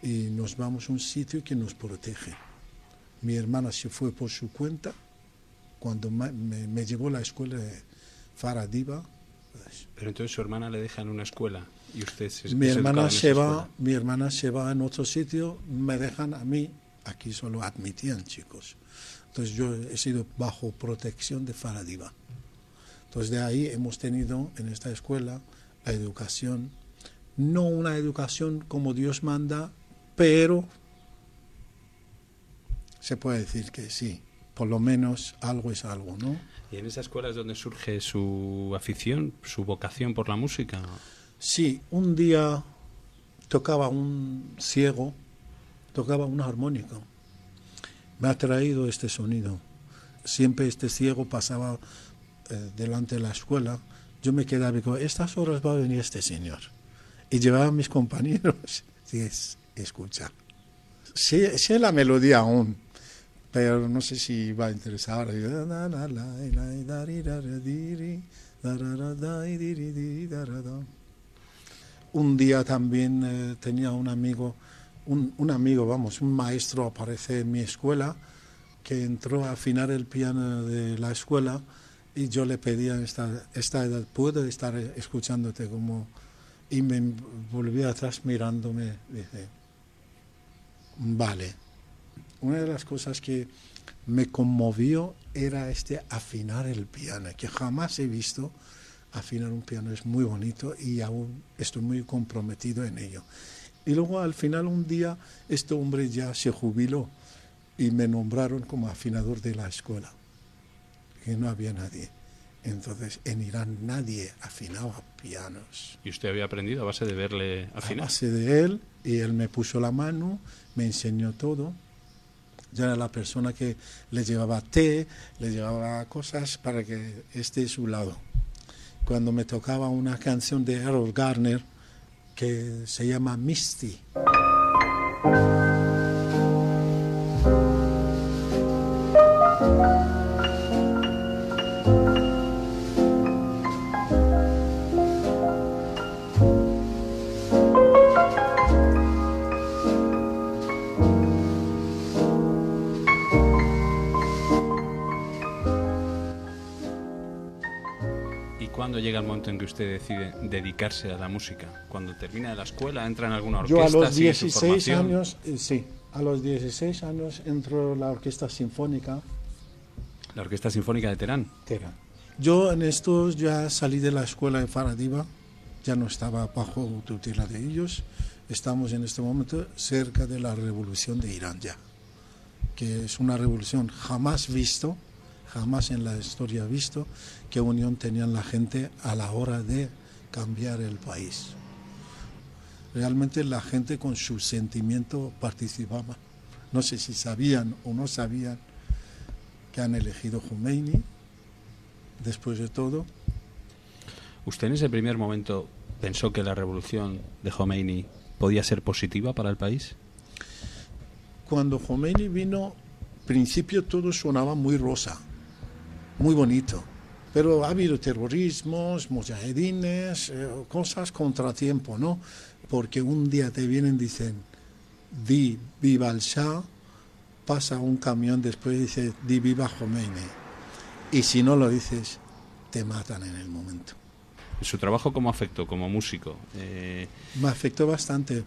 y nos vamos a un sitio que nos protege. Mi hermana se fue por su cuenta cuando me, llevó a la escuela de Faradiva. Pues, Pero entonces su hermana le deja en una escuela y usted se mi hermana se va mi hermana se va en otro sitio me dejan a mí aquí solo admitían chicos. Entonces yo he sido bajo protección de Faradiva entonces de ahí hemos tenido en esta escuela la educación no una educación como Dios manda pero se puede decir que sí por lo menos algo es algo no y en esa escuela es donde surge su afición su vocación por la música Sí, un día tocaba un ciego, tocaba una armónica. Me ha traído este sonido. Siempre este ciego pasaba eh, delante de la escuela yo me quedaba y digo, estas horas va a venir este señor. Y llevaba a mis compañeros. Sí, es, escucha. Sé la melodía aún, pero no sé si va a interesar. Un día también eh, tenía un amigo, un, un, amigo, vamos, un maestro aparece en mi escuela que entró a afinar el piano de la escuela y yo le pedía esta, esta edad, ¿puedo estar escuchándote como... Y me volví atrás mirándome, dice, vale. Una de las cosas que me conmovió era este afinar el piano, que jamás he visto afinar un piano, es muy bonito y aún estoy muy comprometido en ello. Y luego al final un día este hombre ya se jubiló y me nombraron como afinador de la escuela, que no había nadie. Entonces en Irán nadie afinaba pianos. ¿Y usted había aprendido a base de verle afinar? A base de él, y él me puso la mano, me enseñó todo. Yo era la persona que le llevaba té, le llevaba cosas para que esté a su lado. Cuando me tocaba una canción de Errol Garner que se llama Misty. Momento en que usted decide dedicarse a la música? Cuando termina la escuela, entra en alguna orquesta. Yo a los 16 años, eh, sí, a los 16 años entro en la orquesta sinfónica. La orquesta sinfónica de Teherán. Teherán. Yo en estos ya salí de la escuela de Faradiva, ya no estaba bajo tutela de ellos. Estamos en este momento cerca de la revolución de Irán ya, que es una revolución jamás visto jamás en la historia visto qué unión tenían la gente a la hora de cambiar el país. Realmente la gente con su sentimiento participaba. No sé si sabían o no sabían que han elegido Khomeini, después de todo. ¿Usted en ese primer momento pensó que la revolución de Khomeini podía ser positiva para el país? Cuando Khomeini vino, principio todo sonaba muy rosa muy bonito. Pero ha habido terrorismos, mujahedines, eh, cosas contratiempo, ¿no? Porque un día te vienen y dicen, di viva el Shah, pasa un camión después dice, di viva Khomeini. Y si no lo dices, te matan en el momento. ¿Su trabajo cómo afectó como músico? Eh... Me afectó bastante.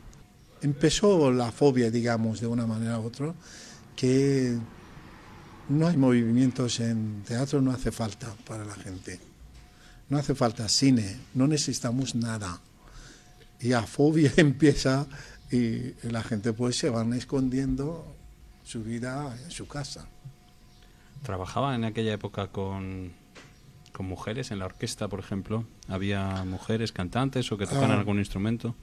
Empezó la fobia, digamos, de una manera u otra, que no hay movimientos en teatro, no hace falta para la gente. No hace falta cine, no necesitamos nada. Y a fobia empieza y la gente pues se van escondiendo su vida en su casa. ¿Trabajaba en aquella época con, con mujeres en la orquesta, por ejemplo? ¿Había mujeres cantantes o que tocan Ah. algún instrumento?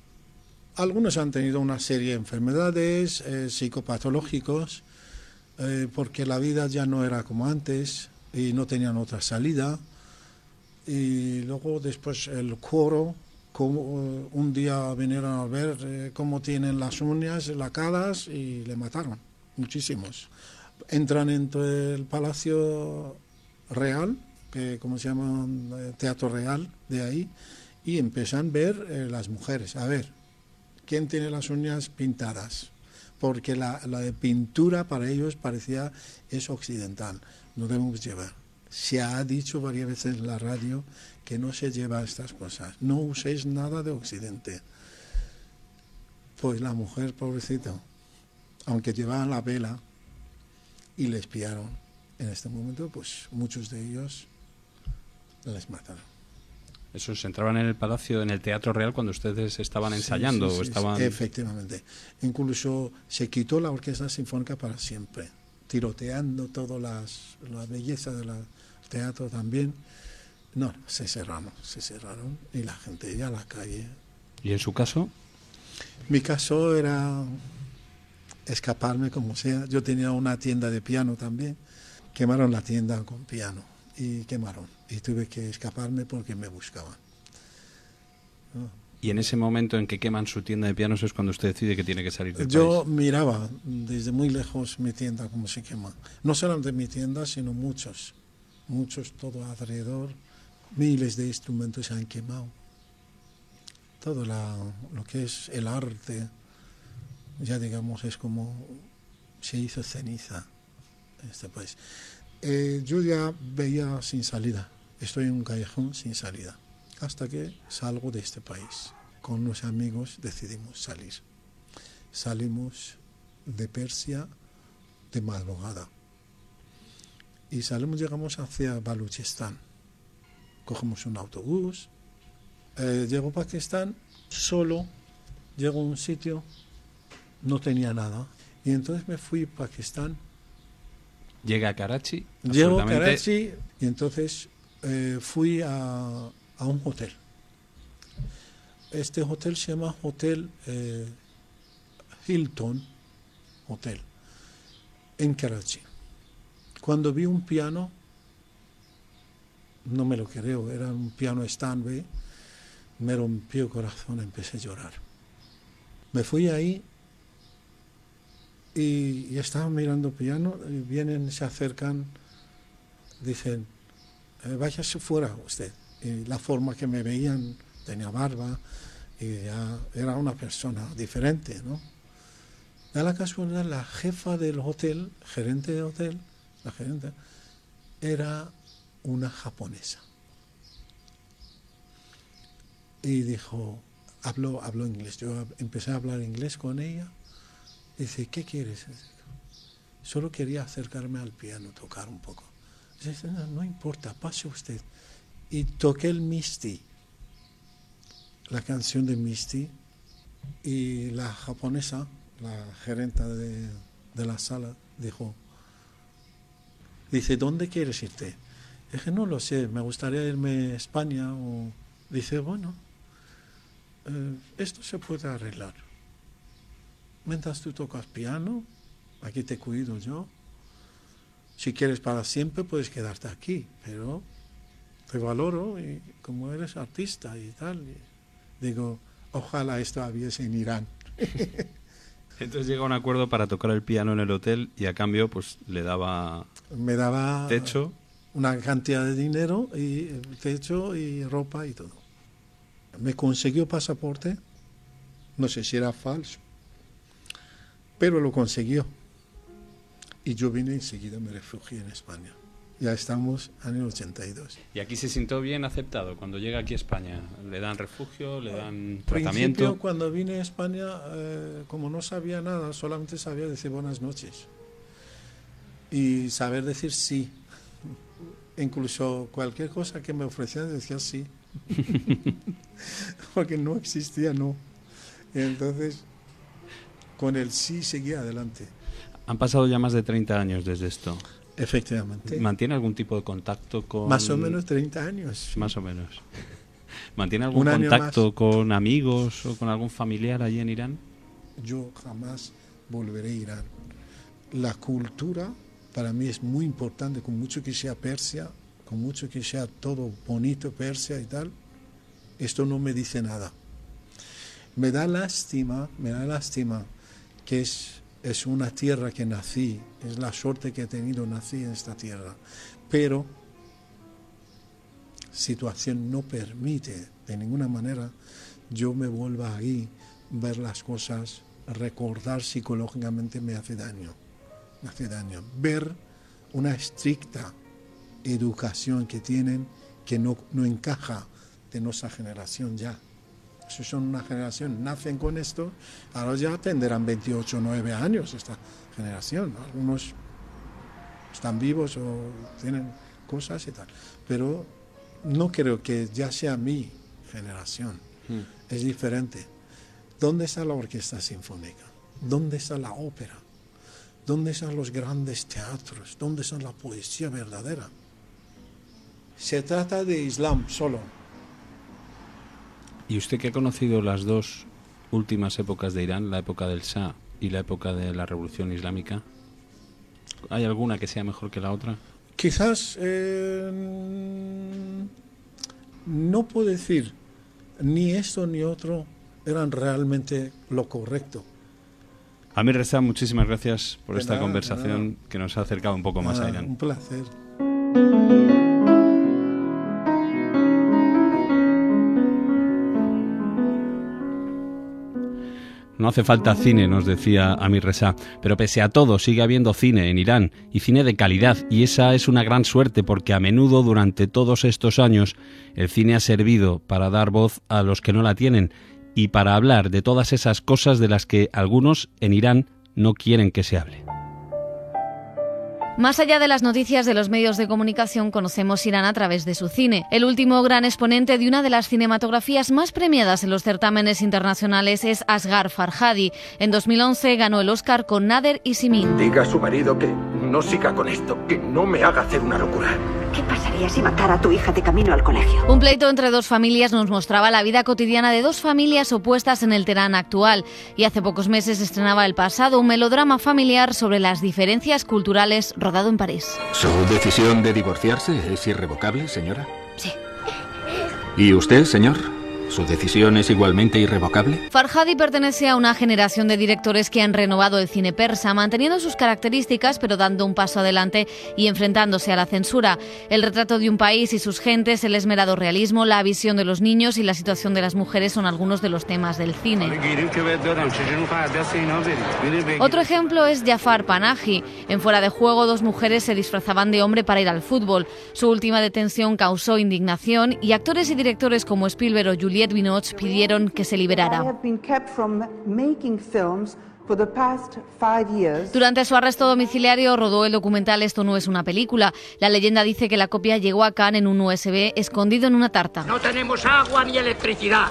Algunos han tenido una serie de enfermedades eh, psicopatológicos eh, porque la vida ya no era como antes y no tenían otra salida. Y luego después el coro, como, eh, un día vinieron a ver eh, cómo tienen las uñas lacadas y le mataron, muchísimos. Entran entre el Palacio Real, que como se llama Teatro Real de ahí, y empiezan a ver las mujeres, a ver, ¿quién tiene las uñas pintadas? Porque la, pintura para ellos parecía es occidental, no debemos llevar. Se ha dicho varias veces en la radio que no se lleva estas cosas, no uséis nada de occidente. Pues la mujer, pobrecito, aunque llevaban la vela y les pillaron, en este momento, pues muchos de ellos les mataron. Eso se entraban en el palacio, en el Teatro Real, cuando ustedes estaban ensayando sí, o estaban... efectivamente. Incluso se quitó la orquesta sinfónica para siempre, tiroteando toda las, la belleza del teatro también. No, se cerraron, se cerraron y la gente ya a la calle. ¿Y en su caso? Mi caso era escaparme como sea. Yo tenía una tienda de piano también. Quemaron la tienda con piano y quemaron. Y tuve que escaparme porque me buscaban. Y en ese momento en que queman su tienda de pianos es cuando usted decide que tiene que salir del Yo país. miraba desde muy lejos mi tienda como se quema. No solamente mi tienda, sino muchos. Muchos todo alrededor. Miles de instrumentos se han quemado. Todo la- lo que es el arte, ya digamos, es como se hizo ceniza en este país. Eh, yo ya veía sin salida. Estoy en un callejón sin salida. Hasta que salgo de este país. Con unos amigos decidimos salir. Salimos de Persia de madrugada. Y salimos, llegamos hacia Baluchistán. Cogemos un autobús. Eh, llego a Pakistán solo. Llego a un sitio. No tenía nada. Y entonces me fui a Pakistán. Llega a Karachi. Llego a Karachi y entonces eh, fui a, a un hotel. Este hotel se llama Hotel eh, Hilton Hotel en Karachi. Cuando vi un piano, no me lo creo, era un piano Stanway, me rompió el corazón, empecé a llorar. Me fui ahí y, y estaba mirando piano, y vienen, se acercan, dicen, eh, váyase fuera usted. Y la forma que me veían, tenía barba, y ya era una persona diferente, ¿no? Da la casualidad, la jefa del hotel, gerente del hotel, la gerente, era una japonesa. Y dijo, habló, habló inglés. Yo empecé a hablar inglés con ella. Dice, ¿qué quieres? Solo quería acercarme al piano, tocar un poco. Dice, no, importa, pase usted. Y toqué el Misty, la canción de Misty, y la japonesa, la gerenta de, de la sala, dijo, dice, ¿dónde quieres irte? Dije, no lo sé, me gustaría irme a España. O... Dice, bueno, eh, esto se puede arreglar. Mientras tú tocas piano, aquí te cuido yo. Si quieres para siempre, puedes quedarte aquí, pero te valoro y como eres artista y tal. y digo, ojalá esto hubiese en Irán. Entonces llega a un acuerdo para tocar el piano en el hotel y a cambio pues le daba Me daba techo. una cantidad de dinero y techo y ropa y todo. Me consiguió pasaporte, no sé si era falso, pero lo consiguió. Y yo vine enseguida, me refugié en España. Ya estamos en el 82. Y aquí se sintió bien aceptado cuando llega aquí a España. Le dan refugio, le dan principio, tratamiento. cuando vine a España, eh, como no sabía nada, solamente sabía decir buenas noches. Y saber decir sí. Incluso cualquier cosa que me ofrecían decía sí. Porque no existía no. Y entonces, con el sí seguía adelante. Han pasado ya más de 30 años desde esto. Efectivamente. ¿Mantiene algún tipo de contacto con...? Más o menos 30 años. Más o menos. ¿Mantiene algún contacto con amigos o con algún familiar allí en Irán? yo jamás volveré a Irán. La cultura para mí es muy importante, con mucho que sea Persia, con mucho que sea todo bonito Persia y tal, esto no me dice nada. Me da lástima, me da lástima que es, es una tierra que nací, es la suerte que he tenido, nací en esta tierra, pero situación no permite de ninguna manera yo me vuelva ahí, ver las cosas, recordar psicológicamente me hace daño, me hace daño. Ver una estricta educación que tienen que no, no encaja de nuestra generación ya. Son una generación, nacen con esto, ahora ya tendrán 28 o 9 años esta generación. Algunos están vivos o tienen cosas y tal. Pero no creo que ya sea mi generación. Es diferente. ¿Dónde está la orquesta sinfónica? ¿Dónde está la ópera? ¿Dónde están los grandes teatros? ¿Dónde está la poesía verdadera? Se trata de Islam solo. ¿Y usted que ha conocido las dos últimas épocas de Irán, la época del Shah y la época de la Revolución Islámica? ¿Hay alguna que sea mejor que la otra? quizás eh, no puedo decir ni esto ni otro eran realmente lo correcto. Amir Reza, muchísimas gracias por De esta nada, conversación que nos ha acercado un poco más a Nada, Irán. Un placer. No hace falta cine, nos decía Amir Reza, pero pese a todo sigue habiendo cine en Irán y cine de calidad y esa es una gran suerte porque a menudo durante todos estos años el cine ha servido para dar voz a los que no la tienen y para hablar de todas esas cosas de las que algunos en Irán no quieren que se hable. Más allá de las noticias de los medios de comunicación, conocemos Irán a través de su cine. El último gran exponente de una de las cinematografías más premiadas en los certámenes internacionales es Asghar Farhadi. En 2011 ganó el Oscar con Nader y Simin. Diga a su marido que no siga con esto, que no me haga hacer una locura. ¿Qué pasaría si matara a tu hija de camino al colegio? Un pleito entre dos familias nos mostraba la vida cotidiana de dos familias opuestas en el Teherán actual. Y hace pocos meses estrenaba El pasado, un melodrama familiar sobre las diferencias culturales rodado en París. ¿Su decisión de divorciarse es irrevocable, señora? Sí. ¿Y usted, señor? ¿Su decisión es igualmente irrevocable? Farhadi pertenece a una generación de directores que han renovado el cine persa, manteniendo sus características pero dando un paso adelante y enfrentándose a la censura. El retrato de un país y sus gentes, el esmerado realismo, la visión de los niños y la situación de las mujeres son algunos de los temas del cine. Otro ejemplo es Jafar Panahi. En Fuera de Juego, dos mujeres se disfrazaban de hombre para ir al fútbol. Su última detención causó indignación y actores y directores como Spielberg o Juliette Binoche pidieron que se liberara. Durante su arresto domiciliario rodó el documental Esto no es una película. La leyenda dice que la copia llegó a Cannes en un USB escondido en una tarta. No tenemos agua ni electricidad,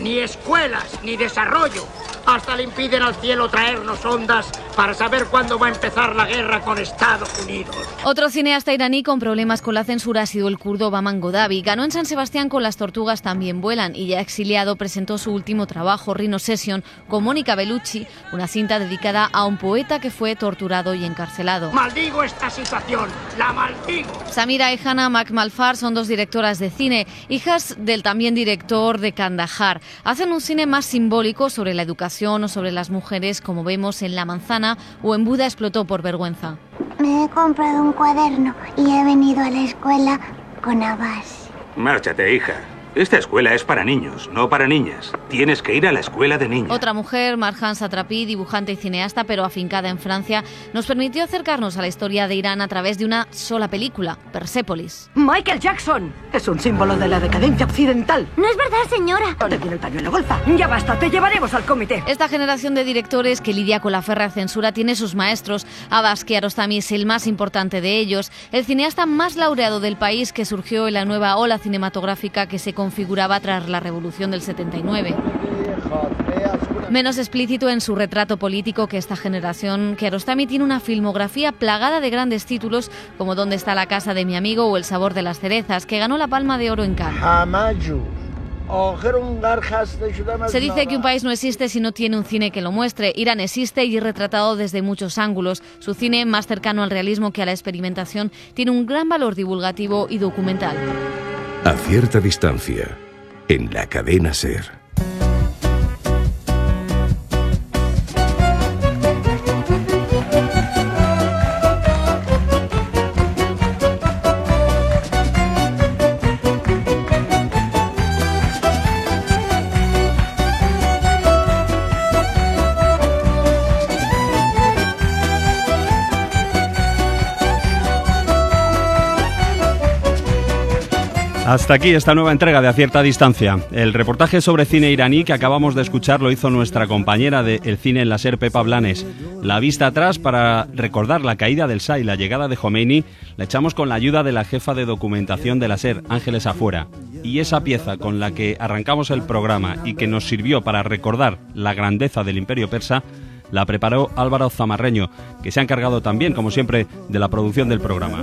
ni escuelas, ni desarrollo. Hasta le impiden al cielo traernos ondas para saber cuándo va a empezar la guerra con Estados Unidos. Otro cineasta iraní con problemas con la censura ha sido el kurdo Baman Godavi. Ganó en San Sebastián con Las tortugas también vuelan y ya exiliado presentó su último trabajo, Rhino Session, con Mónica Bellucci, una cinta dedicada a un poeta que fue torturado y encarcelado. Maldigo esta situación, la maldigo. Samira y Hannah McMalfar son dos directoras de cine, hijas del también director de Kandahar. Hacen un cine más simbólico sobre la educación o sobre las mujeres, como vemos en La Manzana o en Buda explotó por vergüenza. Me he comprado un cuaderno y he venido a la escuela con Abbas. Márchate, hija. Esta escuela es para niños, no para niñas. Tienes que ir a la escuela de niños. Otra mujer, Marjan Satrapi, dibujante y cineasta, pero afincada en Francia, nos permitió acercarnos a la historia de Irán a través de una sola película, Persépolis. Michael Jackson es un símbolo de la decadencia occidental. No es verdad, señora. ¿Dónde tiene el pañuelo, golfa? Ya basta, te llevaremos al comité. Esta generación de directores que lidia con la férrea censura tiene sus maestros. Abbas Kiarostami es el más importante de ellos, el cineasta más laureado del país que surgió en la nueva ola cinematográfica que se configuraba tras la revolución del 79. Menos explícito en su retrato político que esta generación, Kiarostami tiene una filmografía plagada de grandes títulos como Dónde está la casa de mi amigo o El sabor de las cerezas, que ganó la Palma de Oro en Cannes. Se dice que un país no existe si no tiene un cine que lo muestre. Irán existe y es retratado desde muchos ángulos. Su cine, más cercano al realismo que a la experimentación, tiene un gran valor divulgativo y documental. A cierta distancia, en la cadena Ser. Hasta aquí esta nueva entrega de A Cierta Distancia. El reportaje sobre cine iraní que acabamos de escuchar lo hizo nuestra compañera de El Cine en la SER, Pepa Blanes. La vista atrás para recordar la caída del Shah y la llegada de Khomeini la echamos con la ayuda de la jefa de documentación de la SER, Ángeles Afuera. Y esa pieza con la que arrancamos el programa y que nos sirvió para recordar la grandeza del imperio persa la preparó Álvaro Zamarreño, que se ha encargado también, como siempre, de la producción del programa.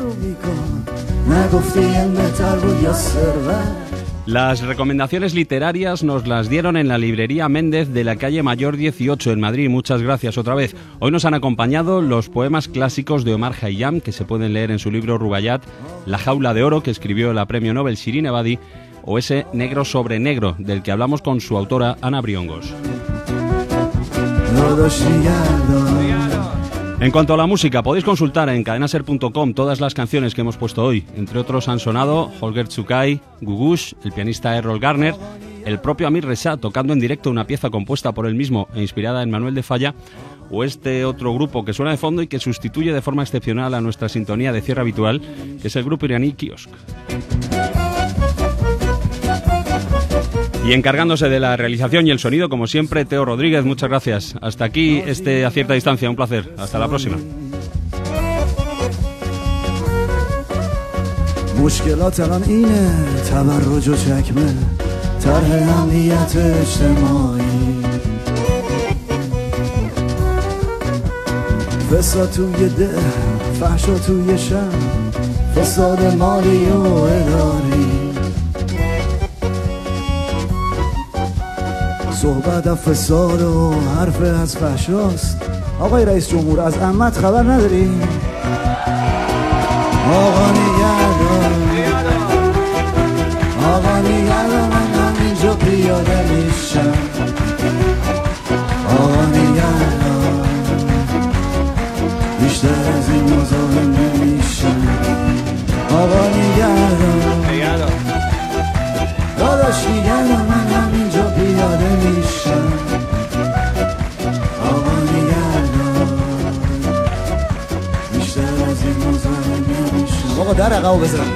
Las recomendaciones literarias nos las dieron en la librería Méndez de la calle Mayor 18 en Madrid. Muchas gracias otra vez. Hoy nos han acompañado los poemas clásicos de Omar Hayyam que se pueden leer en su libro Rubayat, La jaula de oro que escribió la premio Nobel Shirin Ebadi o ese Negro sobre Negro del que hablamos con su autora Ana Briongos. En cuanto a la música, podéis consultar en cadenaser.com todas las canciones que hemos puesto hoy. Entre otros han sonado Holger Tsukai, Gugush, el pianista Errol Garner, el propio Amir Reza tocando en directo una pieza compuesta por él mismo e inspirada en Manuel de Falla, o este otro grupo que suena de fondo y que sustituye de forma excepcional a nuestra sintonía de cierre habitual, que es el grupo iraní Kiosk. Y encargándose de la realización y el sonido, como siempre, Teo Rodríguez, muchas gracias. Hasta aquí este a cierta distancia, un placer. Hasta la próxima. مشکلات الان اینه تبرج و چکمه طرح امنیت اجتماعی فساد توی ده فحشا توی شم فساد مالی و اداری صحبت از فساد و حرف از فحشاست. آقای رئیس جمهور از امت خبر نداری؟ آقا نگردان آقا نگردان من همینجا پیاده میشم. آقا نگردان بیشتر از این مزاحم نمیشم. آقا نگردان داداش نگردان مادر عقب بزنم.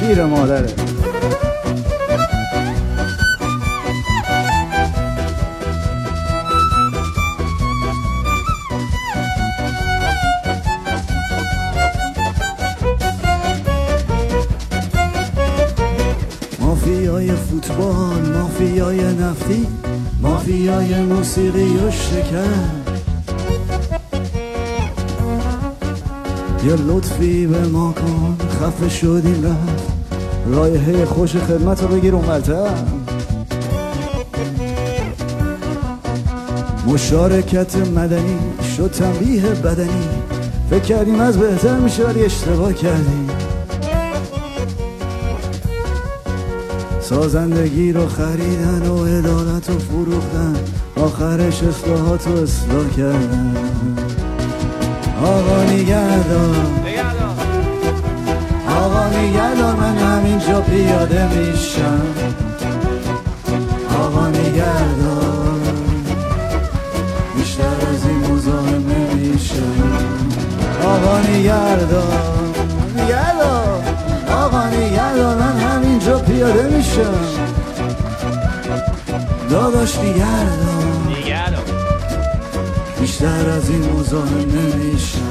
شیر مادره. مافیای موسیقی و شکر. یه لطفی به ما کن خفه شدیم رفت. رایحه خوش خدمت رو بگیر اونورتر مشارکت مدنی شد تنبیه بدنی. فکر کردیم از بهتر میشه ولی اشتباه کردیم. سازندگی رو خریدن و عدالت رو فروختن. آخرش اصلاحات رو اصلاح کردن. آقا نگهدار. آقا نگهدار من همینجا پیاده میشم. آقا نگهدار. بیشتر از این مزاحم نمیشم. آقا نگهدار. نگهدار. آقا نگهدار. پیاده میشم داداش نگهدار بیشتر از این مزاحم نمیشم